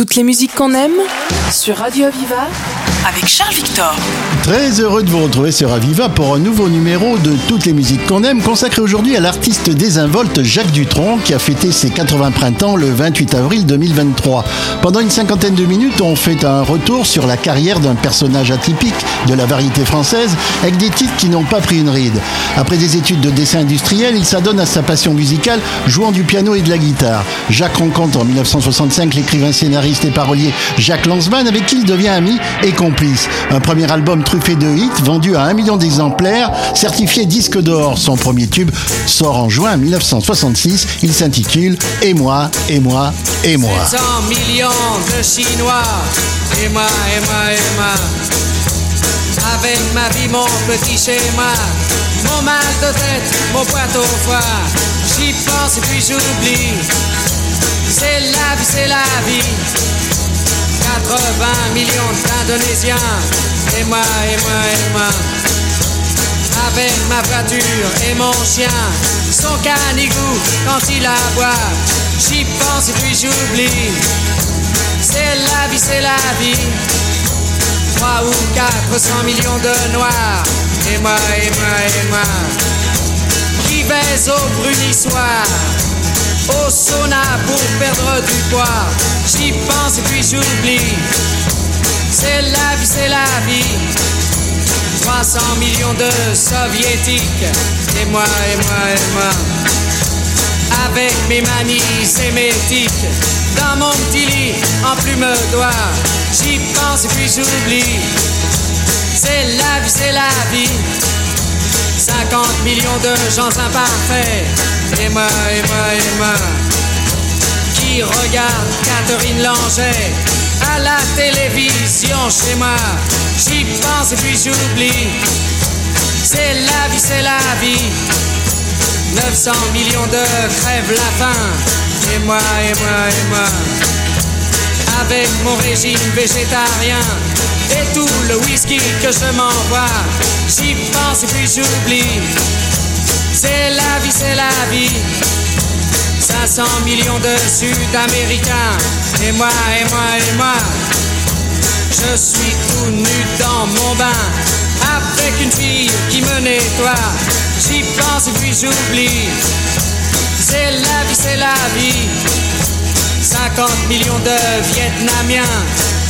Toutes les musiques qu'on aime sur Radio Aviva avec Charles Victor. Très heureux de vous retrouver sur Aviva pour un nouveau numéro de Toutes les musiques qu'on aime, consacré aujourd'hui à l'artiste désinvolte Jacques Dutronc, qui a fêté ses 80 printemps le 28 avril 2023. Pendant une cinquantaine de minutes, on fait un retour sur la carrière d'un personnage atypique de la variété française, avec des titres qui n'ont pas pris une ride. Après des études de dessin industriel, il s'adonne à sa passion musicale, jouant du piano et de la guitare. Jacques rencontre en 1965 l'écrivain scénariste et parolier Jacques Lanzmann, avec qui il devient ami et complice. Un premier album truffé de hits, vendu à un million d'exemplaires, certifié disque d'or. Son premier tube sort en juin 1966. Il s'intitule Et moi, et moi, et moi. 100 millions de Chinois, et moi, et moi, et moi. Avec ma vie, mon petit schéma, mon mal de tête, mon poids au foie. J'y pense et puis j'oublie. C'est la vie, c'est la vie. 80 millions d'Indonésiens, et moi, et moi, et moi. Avec ma voiture et mon chien, son canigou quand il aboie. J'y pense et puis j'oublie. C'est la vie, c'est la vie. 3 ou 400 millions de noirs. Et moi, et moi, et moi. Qui baise au brunissoir. Au sauna pour perdre du poids. J'y pense et puis j'oublie. C'est la vie, c'est la vie. 300 millions de soviétiques. Et moi, et moi, et moi. Avec mes manies sémétiques. Dans mon petit lit, en plume d'oie. J'y pense et puis j'oublie. C'est la vie, c'est la vie. 50 millions de gens imparfaits. Et moi, et moi, et moi. Qui regarde Catherine Langer à la télévision chez moi. J'y pense et puis j'oublie. C'est la vie, c'est la vie. 900 millions de crèvent la faim. Et moi, et moi, et moi. Avec mon régime végétarien et tout le whisky que je m'envoie. J'y pense et puis j'oublie. C'est la vie, c'est la vie. 500 millions de Sud-Américains. Et moi, et moi, et moi. Je suis tout nu dans mon bain. Avec une fille qui me nettoie. J'y pense et puis j'oublie. C'est la vie, c'est la vie. 50 millions de Vietnamiens.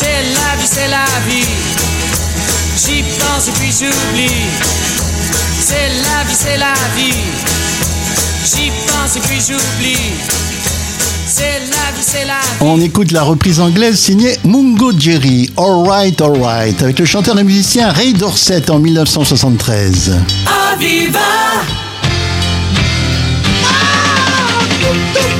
C'est la vie, c'est la vie. J'y pense et puis j'oublie. C'est la vie, c'est la vie. J'y pense et puis j'oublie. C'est la vie, c'est la vie. On écoute la reprise anglaise signée Mungo Jerry, Alright, Alright, avec le chanteur et musicien Ray Dorset en 1973. Aviva Oh,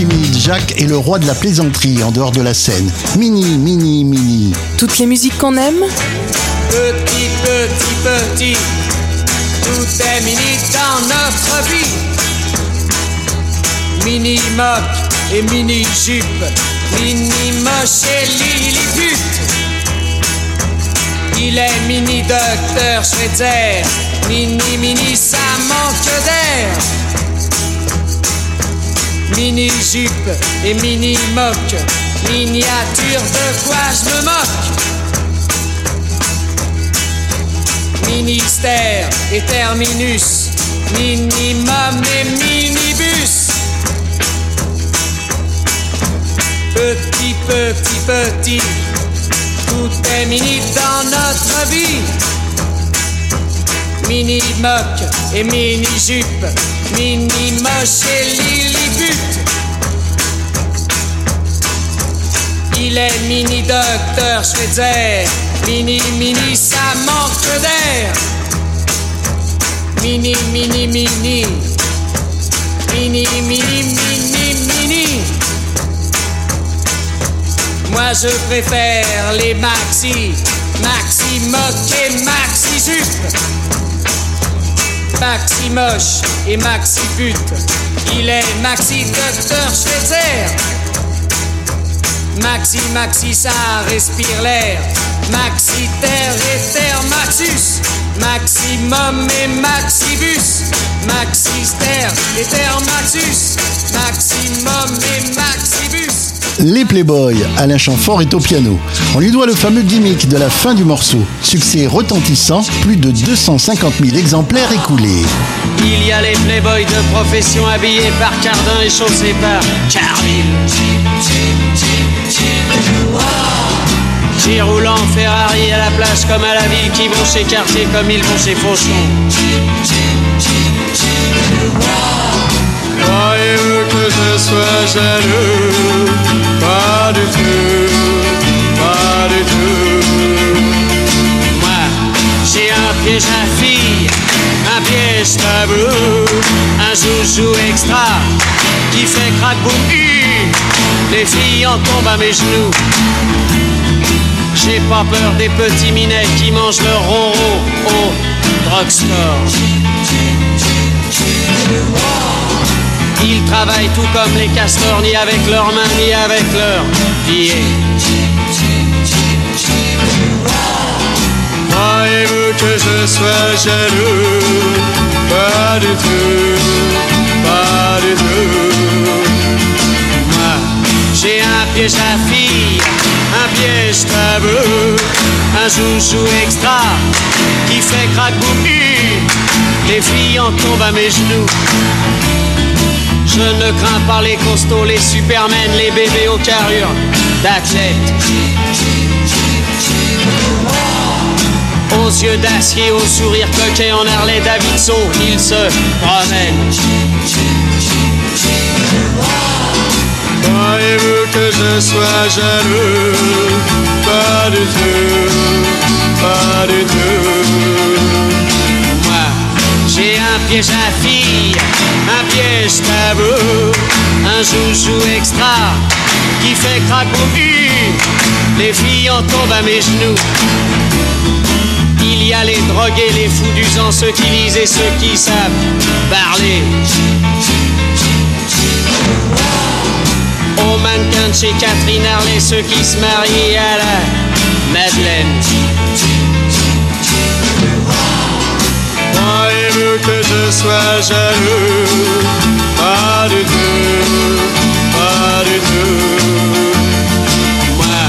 timide, Jacques est le roi de la plaisanterie en dehors de la scène. Mini, mini, mini. Toutes les musiques qu'on aime Petit, petit, petit, tout est mini dans notre vie. Mini moque et mini jupe, mini moche et lilliput. Il est mini docteur Schweitzer, mini mini ça manque d'air. Mini jupe et mini moque, Miniature de quoi je me moque? Ministère et terminus, minimum et minibus. Petit, petit, petit, tout est mini dans notre vie. Mini moque et mini jupe, mini moche et lilliput. Il est mini docteur Schweitzer, mini mini ça manque d'air. Mini mini mini, mini mini mini mini. Moi je préfère les maxi, maxi moque et maxi jupe. Maxi moche et maxi pute. Il est maxi docteur Schweitzer. Maxi, maxi, ça respire l'air. Maxi, terre et terre, maxus. Maximum et maxibus. Maxi, terre et terre, maxus. Maximum et maxibus. Les Playboys, Alain Chamfort est au piano. On lui doit le fameux gimmick de la fin du morceau. Succès retentissant, plus de 250 000 exemplaires écoulés. Il y a les playboys de profession habillés par Cardin et chaussés par Carville. Qui roulent en Ferrari à la plage comme à la ville, qui vont chez Cartier comme ils vont Fauchon. Croyez-vous que je sois jaloux? Pas du tout, pas du tout. Moi, j'ai un piège à fille, un piège tabou, un joujou extra qui fait crack boum. Les filles en tombent à mes genoux. J'ai pas peur des petits minets qui mangent leur ronron au drugstore. Ils travaillent tout comme les castors, ni avec leurs mains, ni avec leurs pieds. Croyez-vous que je sois jaloux? Pas du tout, pas du tout. Piège à fille, un piège tabou, un joujou extra qui fait hi. Les filles en tombent à mes genoux. Je ne crains pas les costauds, les supermen, les bébés aux carrures d'athlètes. Aux yeux d'acier, au sourire coquet en Harley Davidson, ils se promènent. Croyez-vous que je sois jaloux Pas du tout, pas du tout. Moi, j'ai un piège à fille, un piège tabou, un joujou extra qui fait hi. Les filles en tombent à mes genoux. Il y a les drogués, les fous du sang, ceux qui lisent et ceux qui savent parler. Aux mannequins de chez Catherine Harley, ceux qui se marient à la Madeleine. Croyez-vous que je sois jaloux Pas du tout, pas du tout. Moi,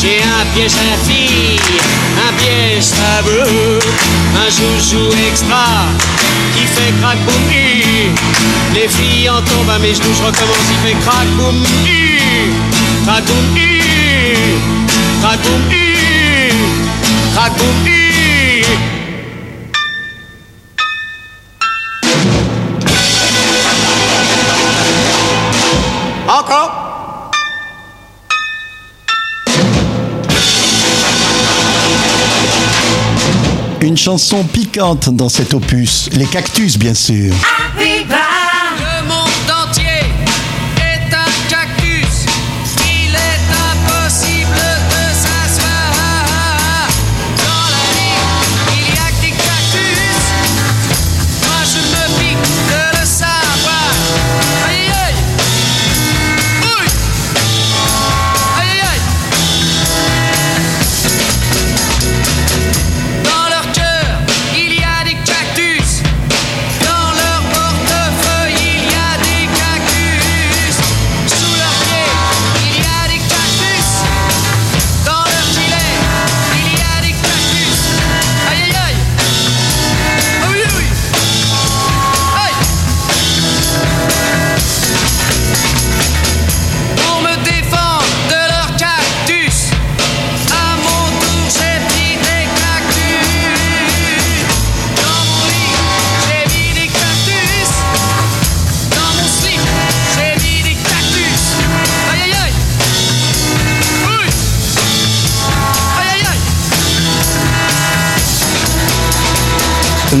j'ai un piège à fille, un piège tabou, un joujou extra qui fait crack boum. Les filles en tombent à mes genoux, je recommence, il fait crack boum hi, crack boum hi, crack boum hi, crack boum Une chanson piquante dans cet opus, les cactus bien sûr.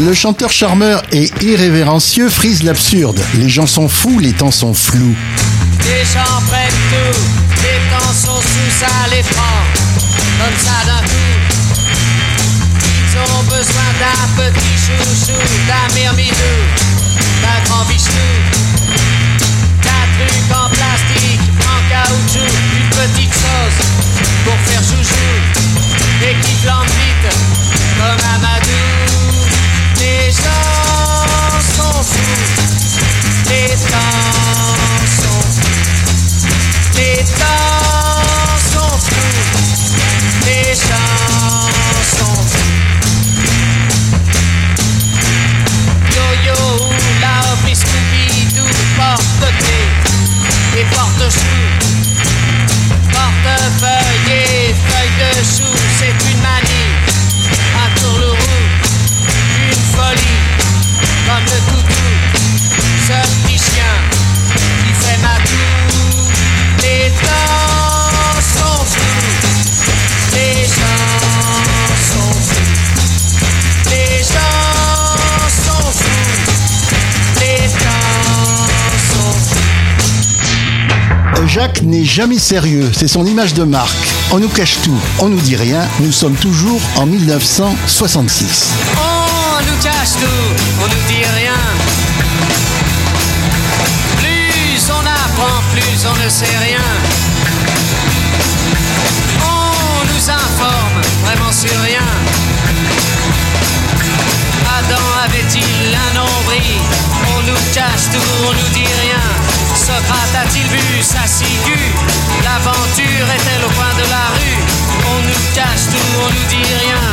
Le chanteur charmeur et irrévérencieux frise l'absurde. Les gens sont fous, les temps sont flous. Les gens prennent tout, les temps sont sous ça les prend, comme ça d'un coup. Ils ont besoin d'un petit chouchou, d'un myrmidou, jamais sérieux, c'est son image de marque. On nous cache tout, on nous dit rien, nous sommes toujours en 1966. On nous cache tout, on nous dit rien. Plus on apprend, plus on ne sait rien. On nous informe vraiment sur rien. Adam avait-il un nombril? On nous cache tout, on nous dit rien. A-t-il vu sa ciguë? L'aventure est-elle au coin de la rue? On nous cache tout, on nous dit rien.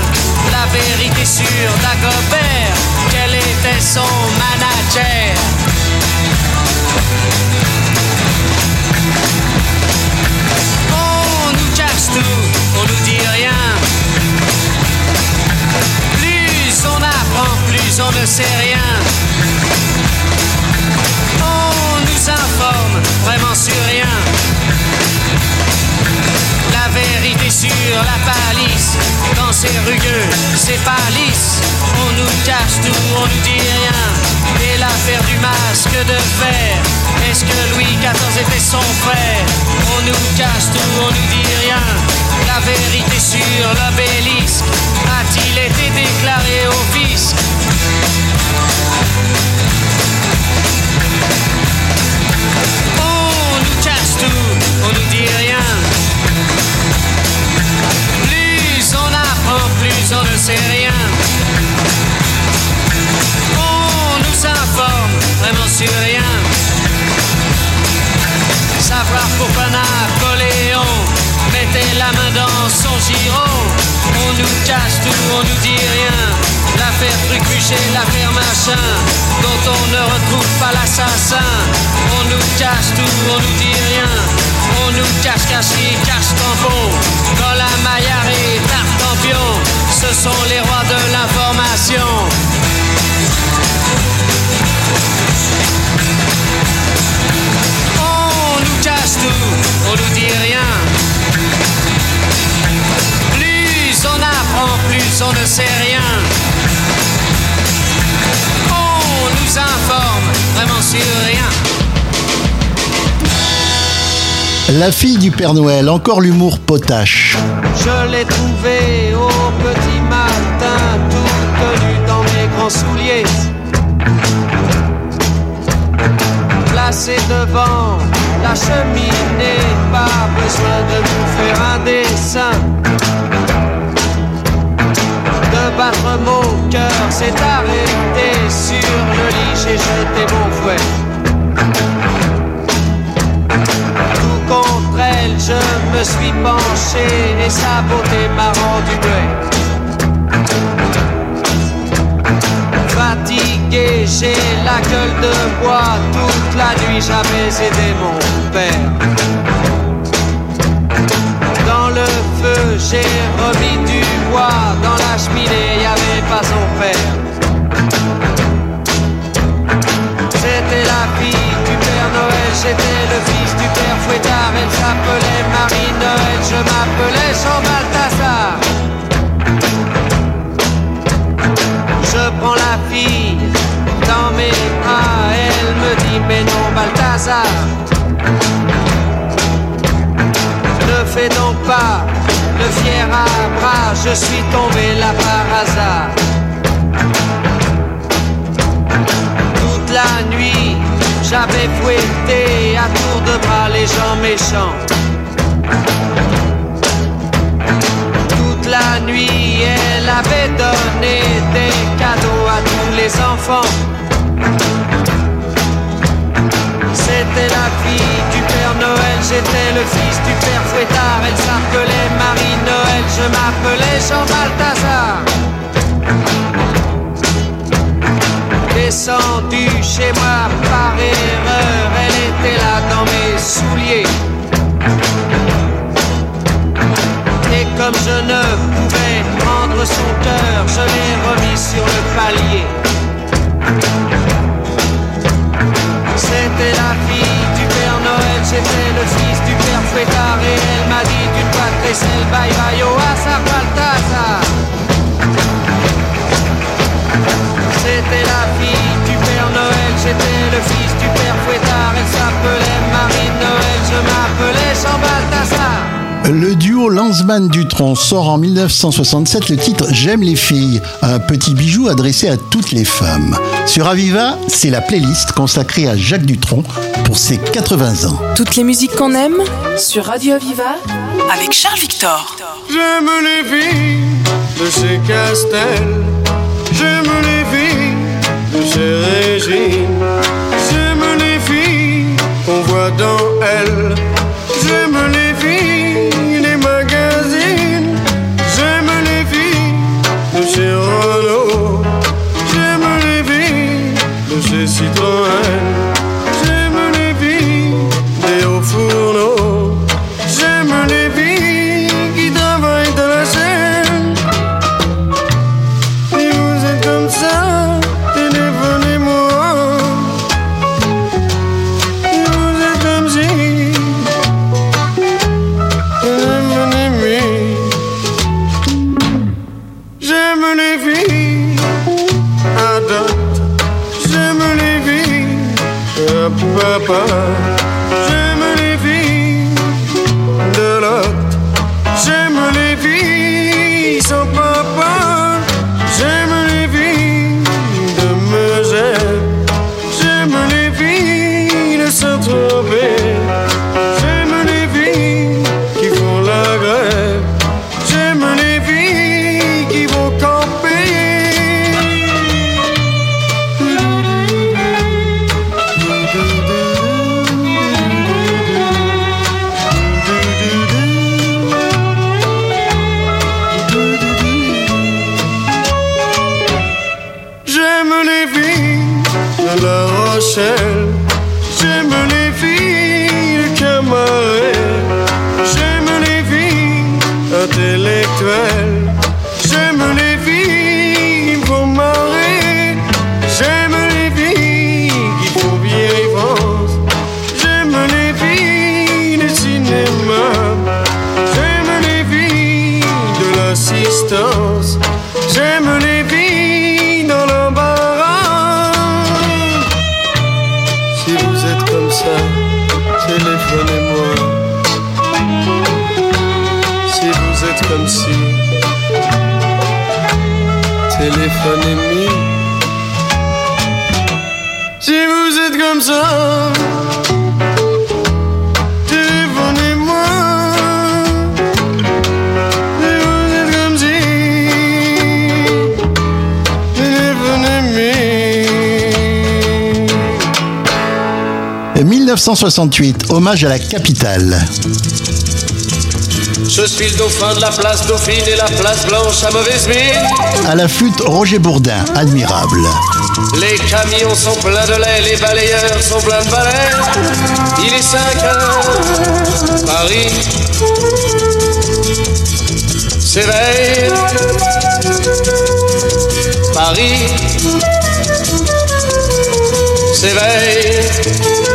La vérité sur Dagobert, quel était son manager? On nous cache tout, on nous dit rien. Plus on apprend, plus on ne sait rien. Sur la palisse, quand c'est rugueux, c'est pas lisse. On nous cache tout, on nous dit rien. Et l'affaire du masque de fer, est-ce que Louis XIV était son frère? On nous cache tout, on nous dit rien. La vérité sur l'obélisque, a-t-il été déclaré au fisc? On nous cache tout, on nous dit rien. On apprend, plus on ne sait rien. On nous informe vraiment sur rien. Savoir pourquoi Napoléon mettait la main dans son giron. On nous cache tout, on nous dit rien. L'affaire Trucuchet, l'affaire machin, dont on ne retrouve pas l'assassin. On nous cache tout, on nous dit rien. On nous cache caché, cache tampon. Dans la maillard et tartampion, ce sont les rois de l'information. On nous cache tout, on nous dit rien. On apprend, plus on ne sait rien. On nous informe vraiment sur rien. La fille du Père Noël, encore l'humour potache. Je l'ai trouvé au petit matin, tout nu dans mes grands souliers. Placé devant la cheminée, pas besoin de nous faire un dessin. Mon cœur s'est arrêté sur le lit, j'ai jeté mon fouet. Tout contre elle, je me suis penché et sa beauté m'a rendu muet. Fatigué, j'ai la gueule de bois. Toute la nuit, j'avais aidé mon père. Dans le feu, j'ai remis du Dans la cheminée, y avait pas son père. C'était la fille du Père Noël, j'étais le fils du Père Fouettard. Elle s'appelait Marie-Noël, je m'appelais Jean Balthazar. Je prends la fille dans mes bras, elle me dit mais non Balthazar. Ne fais donc pas fier à bras, je suis tombé là par hasard. Toute la nuit, j'avais fouetté à tour de bras les gens méchants. Toute la nuit, elle avait donné des cadeaux à tous les enfants. C'était la fille du Père Noël, j'étais le fils du Père Fouettard. Elle s'appelait Marie-Noël, je m'appelais Jean Balthazar. Descendu chez moi par erreur, elle était là dans mes souliers. Et comme je ne pouvais prendre son cœur, je l'ai remis sur le palier. Et elle m'a dit d'une voix très bye bye au. C'était la fille du Père Noël, j'étais le fils du Père Fouettard, elle s'appelait Marie-Noël, je m'appelais Jean. Le duo Lanzmann Dutron sort en 1967 le titre J'aime les filles, un petit bijou adressé à toutes les femmes. Sur Aviva, c'est la playlist consacrée à Jacques Dutronc pour ses 80 ans. Toutes les musiques qu'on aime sur Radio Aviva avec Charles Victor. J'aime les filles de chez Castel. J'aime les filles de chez Régine. J'aime les filles qu'on voit dans elle. J'aime les filles de chez Citroën. De l'assistance. J'aime 1968, hommage à la capitale. Je suis le dauphin de la place Dauphine et la place Blanche à mauvaise mine. À la flûte, Roger Bourdin, admirable. Les camions sont pleins de lait, les balayeurs sont pleins de balais. Il est 5 heures, Paris s'éveille. Paris s'éveille.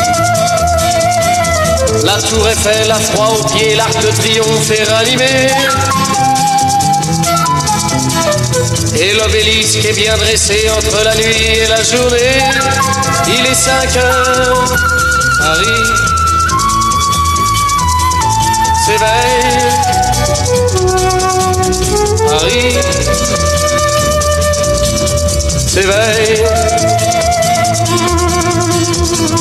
La tour Eiffel a froid aux pieds, l'arc de triomphe est ranimé. Et l'obélisque est bien dressé entre la nuit et la journée. Il est 5 heures, Paris s'éveille. S'éveille.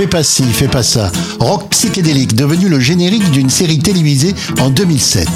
Fais pas ci, fais pas ça. Rock psychédélique devenu le générique d'une série télévisée en 2007.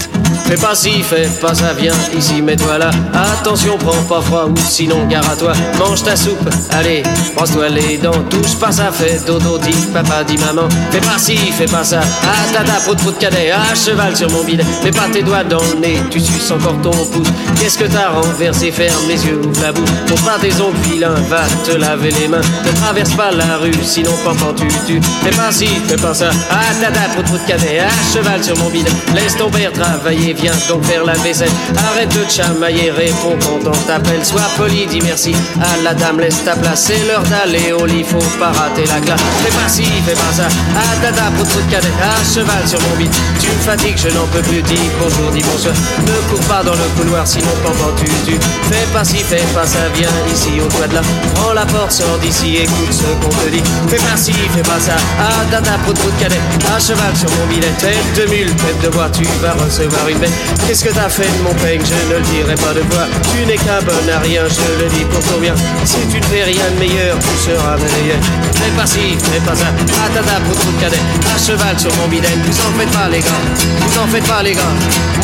Fais pas ci, fais pas ça, viens ici, mets-toi là. Attention, prends pas froid ou sinon gare à toi. Mange ta soupe, allez, brosse-toi les dents. Touche pas ça, fais dodo, dit papa, dit maman. Fais pas ci, fais pas ça. Ah tata, prout prout cadet, à cheval sur mon bidet. Mets pas tes doigts dans le nez, tu suces encore ton pouce. Qu'est-ce que t'as renversé, ferme les yeux, ouvre la bouche. Pour pas tes ongles vilains, va te laver les mains. Ne traverse pas la rue, sinon pampan tu. Fais pas ci, fais pas ça. Ah tata, prout prout cadet, à cheval sur mon bidet. Laisse ton père travailler, viens donc faire la vaisselle. Arrête de chamailler, réponds quand on t'appelle. Sois poli, dis merci à la dame, laisse ta place. C'est l'heure d'aller au lit, faut pas rater la classe. Fais pas ci, fais pas ça. Ah tata, prout prout cadet, à cheval sur mon bide. Tu me fatigues, je n'en peux plus. Dis bonjour, dis bonsoir. Ne cours pas dans le couloir, sinon pendant tu tu. Fais pas ci, fais pas ça, viens ici au toit de là. Prends la porte, sors d'ici, écoute ce qu'on te dit. Fais pas ci, fais pas ça. Ah tata, prout prout cadet, à cheval sur mon bidet. Tête de mule, tête de bois, tu vas recevoir une bête. Qu'est-ce que t'as fait de mon peigne? Je ne le dirai pas de voix. Tu n'es qu'un bon à rien, je le dis pour ton bien. Si tu ne fais rien de meilleur, tu seras meilleur. Fais pas ci, fais pas ça. Ah tata, pour tout cadet. À cheval sur mon bidet. Vous en faites pas, les gars. Vous en faites pas, les gars.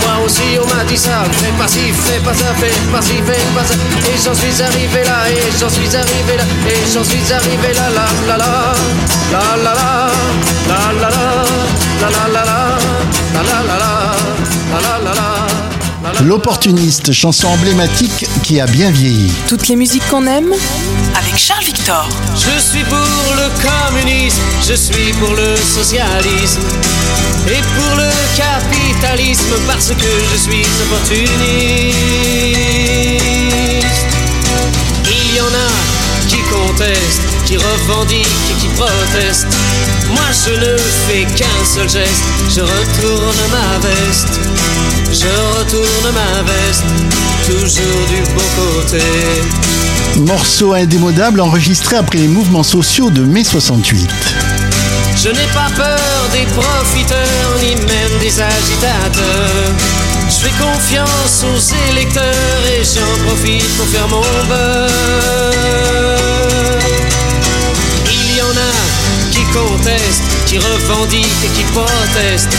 Moi aussi, on m'a dit ça. Fais pas ci, fais pas ça, fais pas ci, fais pas ça. Et j'en suis arrivé là, et j'en suis arrivé là, et j'en suis arrivé là, là, là, là, L'opportuniste, chanson emblématique qui a bien vieilli. Toutes les musiques qu'on aime avec Charles Victor. Je suis pour le communisme, je suis pour le socialisme et pour le capitalisme parce que je suis opportuniste. Il y en a qui contestent, qui revendiquent et qui protestent. Moi je ne fais qu'un seul geste, je retourne ma veste. Je retourne ma veste, toujours du bon côté. Morceau indémodable enregistré après les mouvements sociaux de mai 68. Je n'ai pas peur des profiteurs, ni même des agitateurs. Je fais confiance aux électeurs et j'en profite pour faire mon beurre. A qui revendiquent et qui protestent.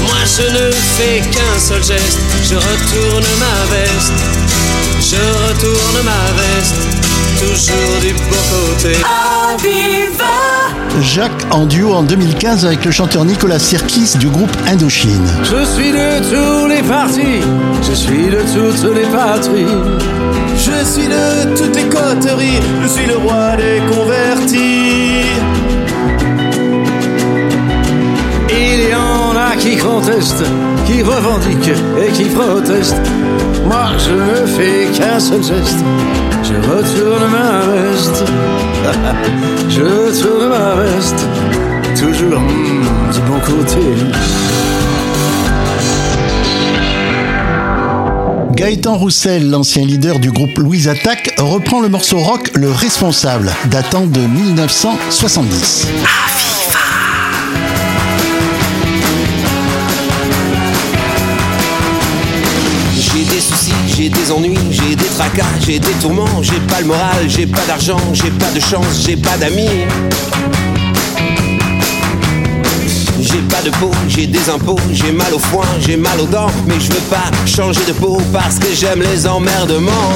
Moi je ne fais qu'un seul geste, je retourne ma veste. Je retourne ma veste, toujours du bon côté. Jacques en duo en 2015 avec le chanteur Nicolas Sirkis du groupe Indochine. Je suis de tous les partis, je suis de toutes les patries. Je suis de toutes les coteries, je suis le roi des convertis. Qui contestent, qui revendiquent et qui protestent. Moi, je ne fais qu'un seul geste. Je retourne ma veste. je retourne ma veste. Toujours du bon côté. Gaëtan Roussel, l'ancien leader du groupe Louise Attaque, reprend le morceau rock Le Responsable, datant de 1970. J'ai j'ai des tourments, j'ai pas le moral, j'ai pas d'argent, j'ai pas de chance, j'ai pas d'amis. J'ai pas de peau, j'ai des impôts, j'ai mal au foin, j'ai mal aux dents, mais je veux pas changer de peau parce que j'aime les emmerdements.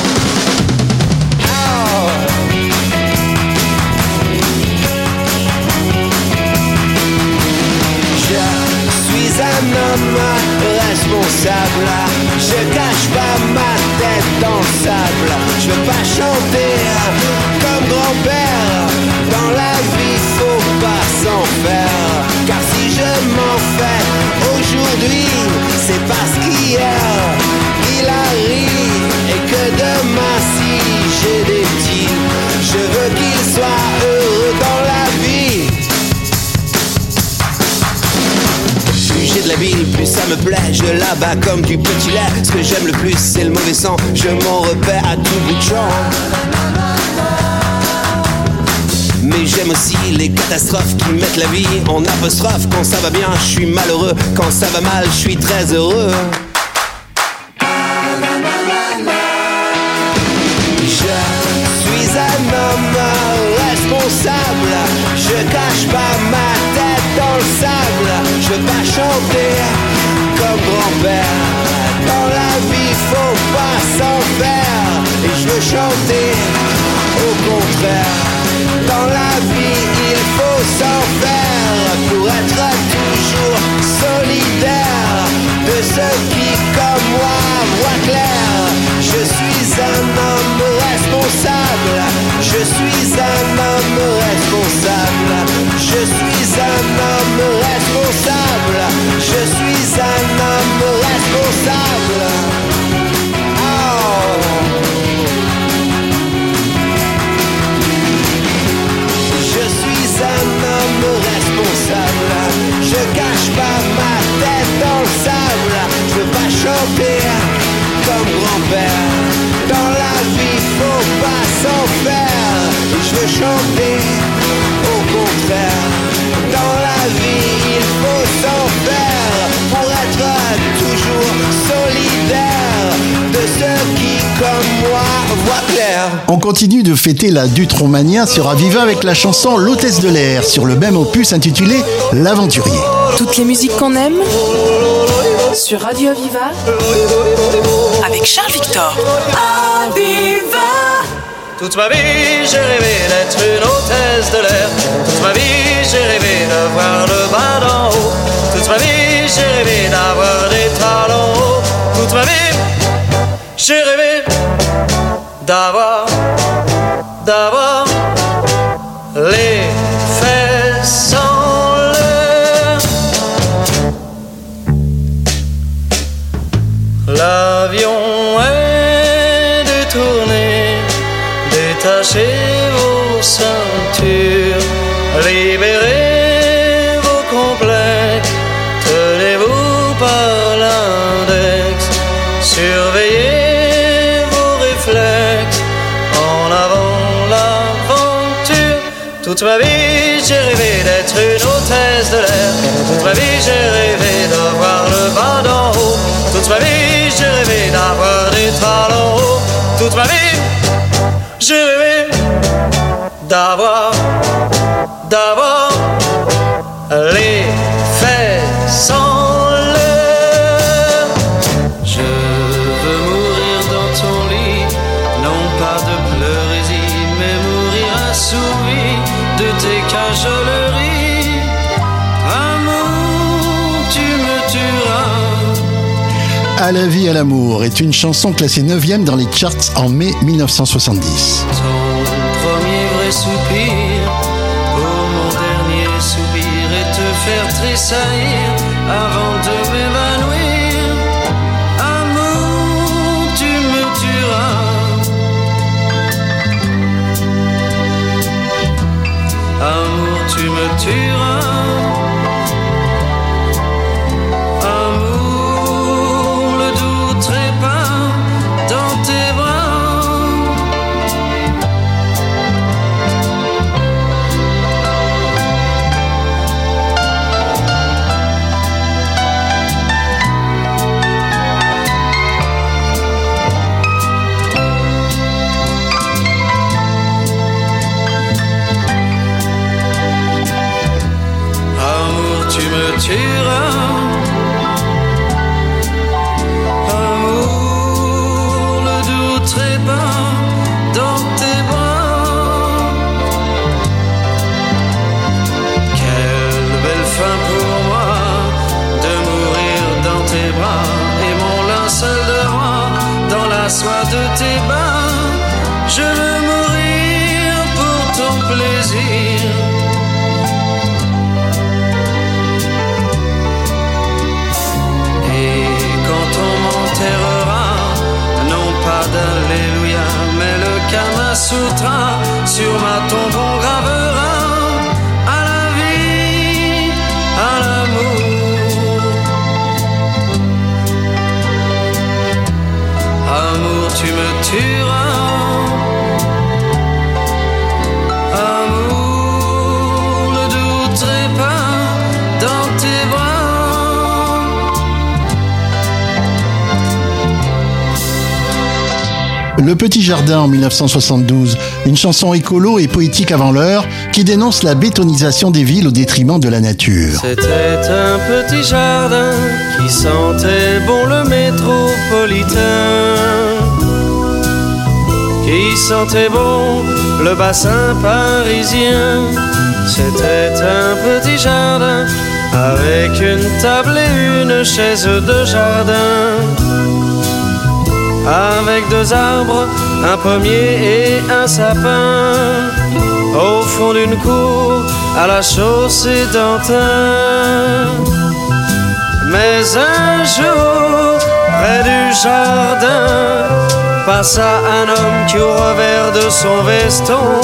Je suis un homme responsable. Me plaît. Je la bats comme du petit lait. Ce que j'aime le plus, c'est le mauvais sang. Je m'en repère à tout bout de champ. Mais j'aime aussi les catastrophes qui mettent la vie en apostrophe. Quand ça va bien, je suis malheureux. Quand ça va mal, je suis très heureux. Dans la grand-père. Dans la vie, faut pas s'en faire. Je veux chanter au contraire. Dans la vie, il faut s'en faire pour être toujours solidaire de ceux qui, comme moi, voient clair. On continue de fêter la Dutromania sur Aviva avec la chanson L'hôtesse de l'air sur le même opus intitulé L'aventurier. Toutes les musiques qu'on aime sur Radio Aviva avec Charles Victor. Aviva Toute ma vie, j'ai rêvé d'être une hôtesse de l'air. Toute ma vie, j'ai rêvé de voir le bas d'en haut. Toute ma vie, j'ai rêvé d'avoir des talons hauts. Toute ma vie, j'ai rêvé d'avoir, d'avoir Toute ma vie j'ai rêvé d'être une hôtesse de l'air, toute ma vie j'ai rêvé d'avoir le bas d'en haut, toute ma vie j'ai rêvé d'avoir des talons hauts, toute ma vie j'ai rêvé d'avoir, d'avoir À la vie, à l'amour est une chanson classée 9 dans les charts en mai 1970. Ton premier vrai soupir pour mon dernier soupir et te faire tressaillir avant de m'évanouir. Amour, tu me tueras. Amour, tu me tueras. Le Petit Jardin en 1972, une chanson écolo et poétique avant l'heure qui dénonce la bétonisation des villes au détriment de la nature. C'était un petit jardin qui sentait bon le métropolitain. Qui sentait bon le bassin parisien. C'était un petit jardin avec une table et une chaise de jardin. Avec deux arbres, un pommier et un sapin. Au fond d'une cour, à la chaussée d'Antin. Mais un jour, près du jardin, passa un homme qui au revers de son veston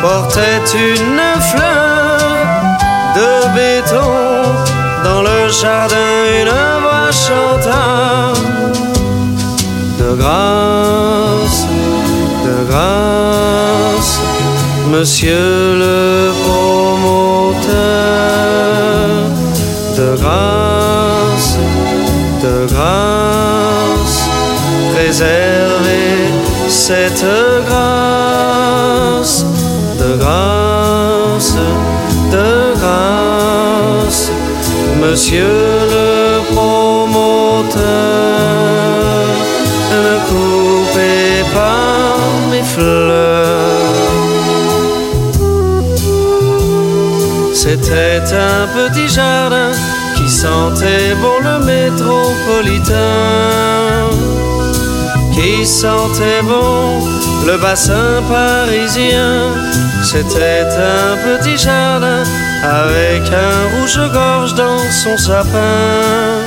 portait une fleur de béton. Dans le jardin, une voix chanta de grâce, de grâce, monsieur le promoteur, de grâce, de grâce, préservez cette grâce, de grâce, de grâce, monsieur le promoteur, ne coupez pas mes fleurs. C'était un petit jardin qui sentait bon le métropolitain, qui sentait bon le bassin parisien. C'était un petit jardin avec un rouge-gorge dans son sapin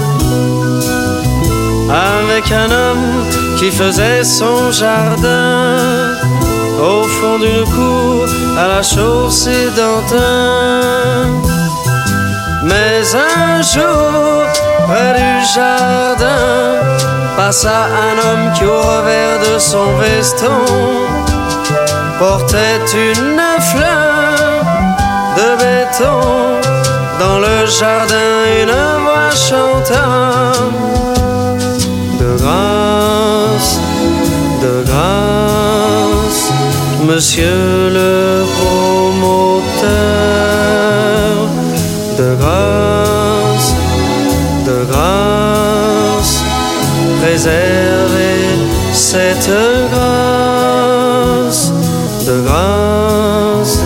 avec un homme qui faisait son jardin au fond d'une cour à la chaussée d'Antin. Mais un jour, près du jardin, passa un homme qui au revers de son veston portait une fleur de béton. Dans le jardin, une voix chanta de grâce, monsieur le promoteur, de grâce, de grâce, préservez cette grâce, de grâce,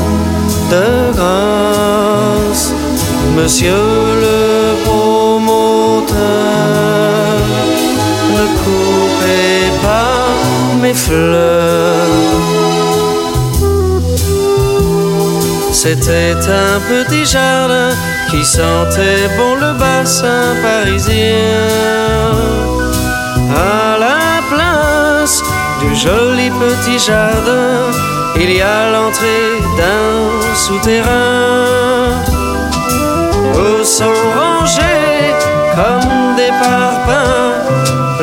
de grâce, monsieur le C'était un petit jardin qui sentait bon le bassin parisien. À la place du joli petit jardin, il y a l'entrée d'un souterrain où sont rangés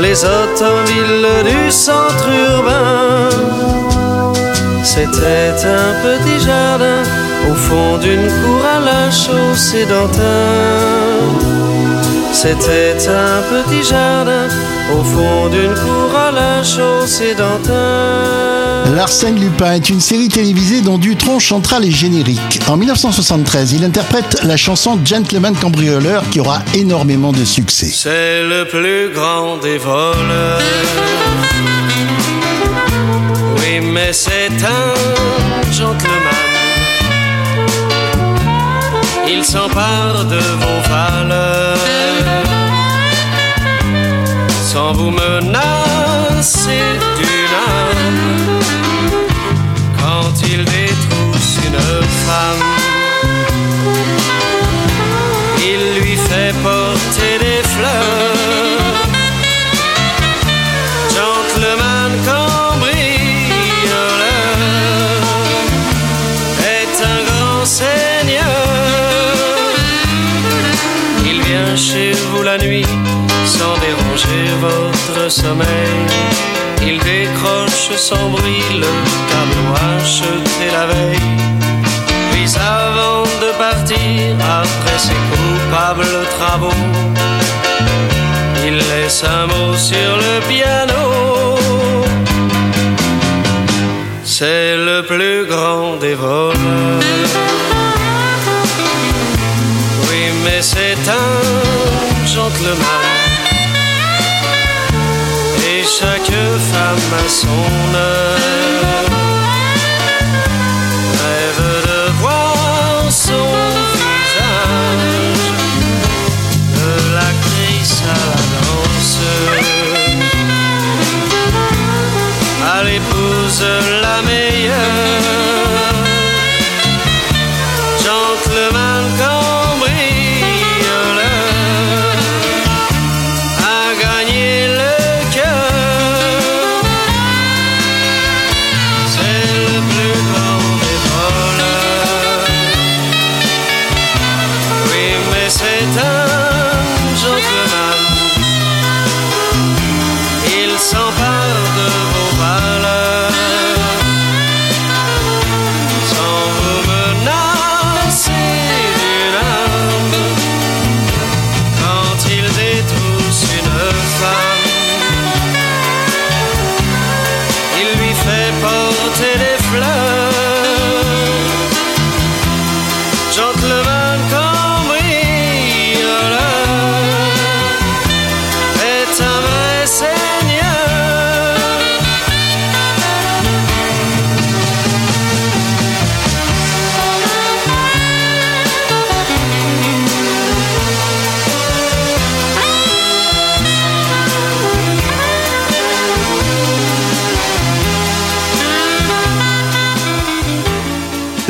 les automobiles du centre urbain. C'était un petit jardin au fond d'une cour à la chaussée d'antin. C'était un petit jardin au fond d'une cour à la chaussée d'antin. L'arsène Lupin est une série télévisée dont Dutronc chantera les génériques. En 1973, il interprète la chanson Gentleman Cambrioleur qui aura énormément de succès. C'est le plus grand des voleurs. Oui, mais c'est un gentleman. Il s'empare de vos valeurs sans vous menacer d'une Il décroche sans bruit le tableau acheté la veille. Puis avant de partir, après ses coupables travaux, il laisse un mot sur le piano. C'est le plus grand des voleurs. Oui, mais c'est un gentleman. Femme a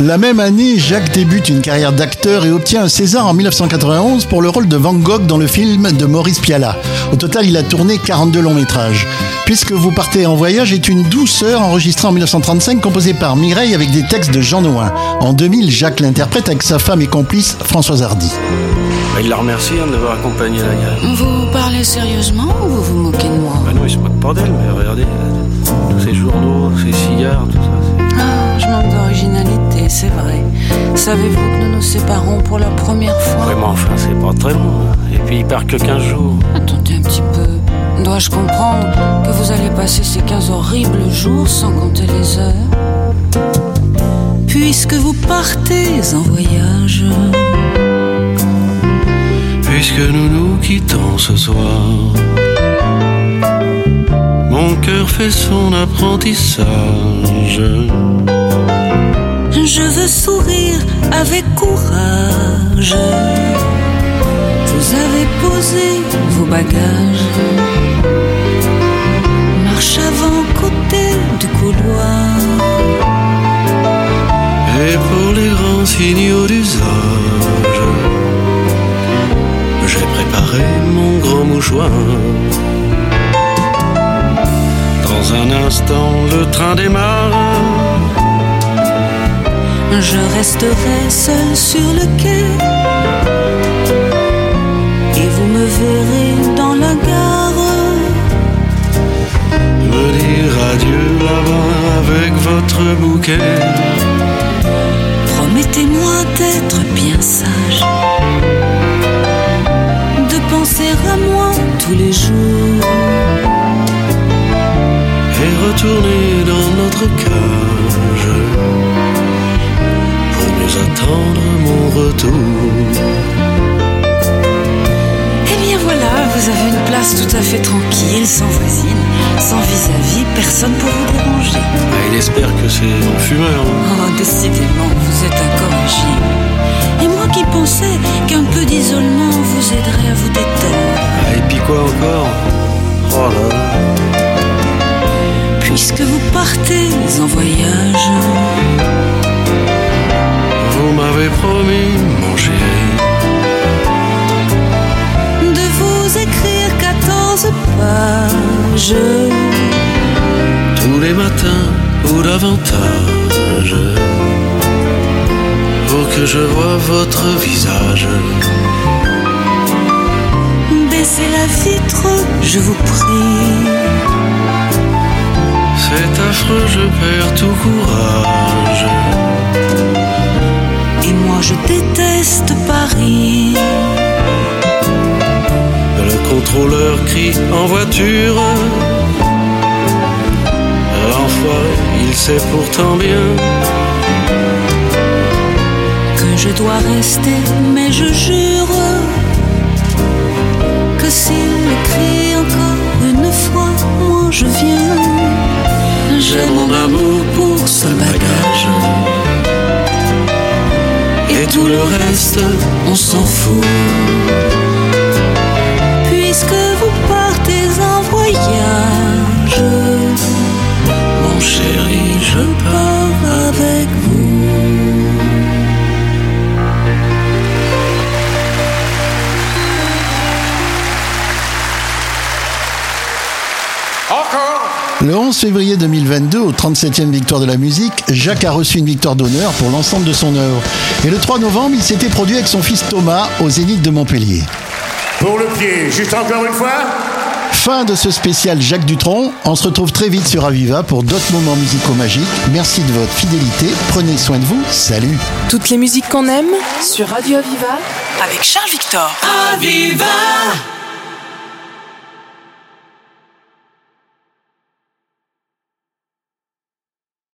La même année, Jacques débute une carrière d'acteur et obtient un César en 1991 pour le rôle de Van Gogh dans le film de Maurice Pialat. Au total, il a tourné 42 longs métrages. Puisque vous partez en voyage est une douceur enregistrée en 1935 composée par Mireille avec des textes de Jean Nouin. En 2000, Jacques l'interprète avec sa femme et complice Françoise Hardy. Bah, il la remercie hein, de l'avoir accompagné la gare. Vous parlez sérieusement ou vous vous moquez de moi? Bah non, c'est pas de bordel, mais regardez, euh, tous ces journaux, ces cigares, tout ça. c'est- Je manque d'originalité, c'est vrai. Savez-vous que nous nous séparons pour la première fois? Vraiment, enfin, c'est pas très long. hein. Et puis il part que 15 jours. Attendez un petit peu. Dois-je comprendre que vous allez passer ces 15 horribles jours sans compter les heures? Puisque vous partez en voyage. Puisque nous nous quittons ce soir, mon cœur fait son apprentissage. Je veux sourire avec courage. Vous avez posé vos bagages. Marche avant côté couloir. Et pour les grands signaux d'usage, j'ai préparé mon grand mouchoir. Dans un instant, le train démarre. Je resterai seul sur le quai. Et vous me verrez dans la gare. Me dire adieu là-bas avec votre bouquet. Promettez-moi d'être bien sage. De penser à moi tous les jours. Et retourner dans notre cage. Attendre mon retour. Eh bien voilà, vous avez une place tout à fait tranquille, sans voisine, sans vis-à-vis, personne pour vous déranger. Ah, il espère que c'est un fumeur. Oh, décidément, vous êtes incorrigible. Et moi qui pensais qu'un peu d'isolement vous aiderait à vous détendre. Ah, et puis quoi encore? Oh là là. Puisque vous partez en voyage, Vous m'avez promis, mon chéri, de vous écrire 14 pages. tous les matins ou davantage. Pour que je vois votre visage. Baissez la vitre, je vous prie. C'est affreux, je perds tout courage. Et moi je déteste Paris. Le contrôleur crie en voiture. L'enfoiré, il sait pourtant bien que je dois rester, mais je jure que s'il me crie encore une fois, moi je viens. J'ai mon amour pour ce bagage. Tout le reste, on s'en fout. Puisque vous partez en voyage, Mon chéri, je pars 11 février 2022, au 37e victoire de la musique, Jacques a reçu une victoire d'honneur pour l'ensemble de son œuvre. Et le 3 novembre, il s'était produit avec son fils Thomas au Zénith de Montpellier. Pour le pied, juste encore une fois. Fin de ce spécial Jacques Dutronc. On se retrouve très vite sur Aviva pour d'autres moments musicaux magiques. Merci de votre fidélité. Prenez soin de vous. Salut. Toutes les musiques qu'on aime sur Radio Aviva avec Charles Victor. Aviva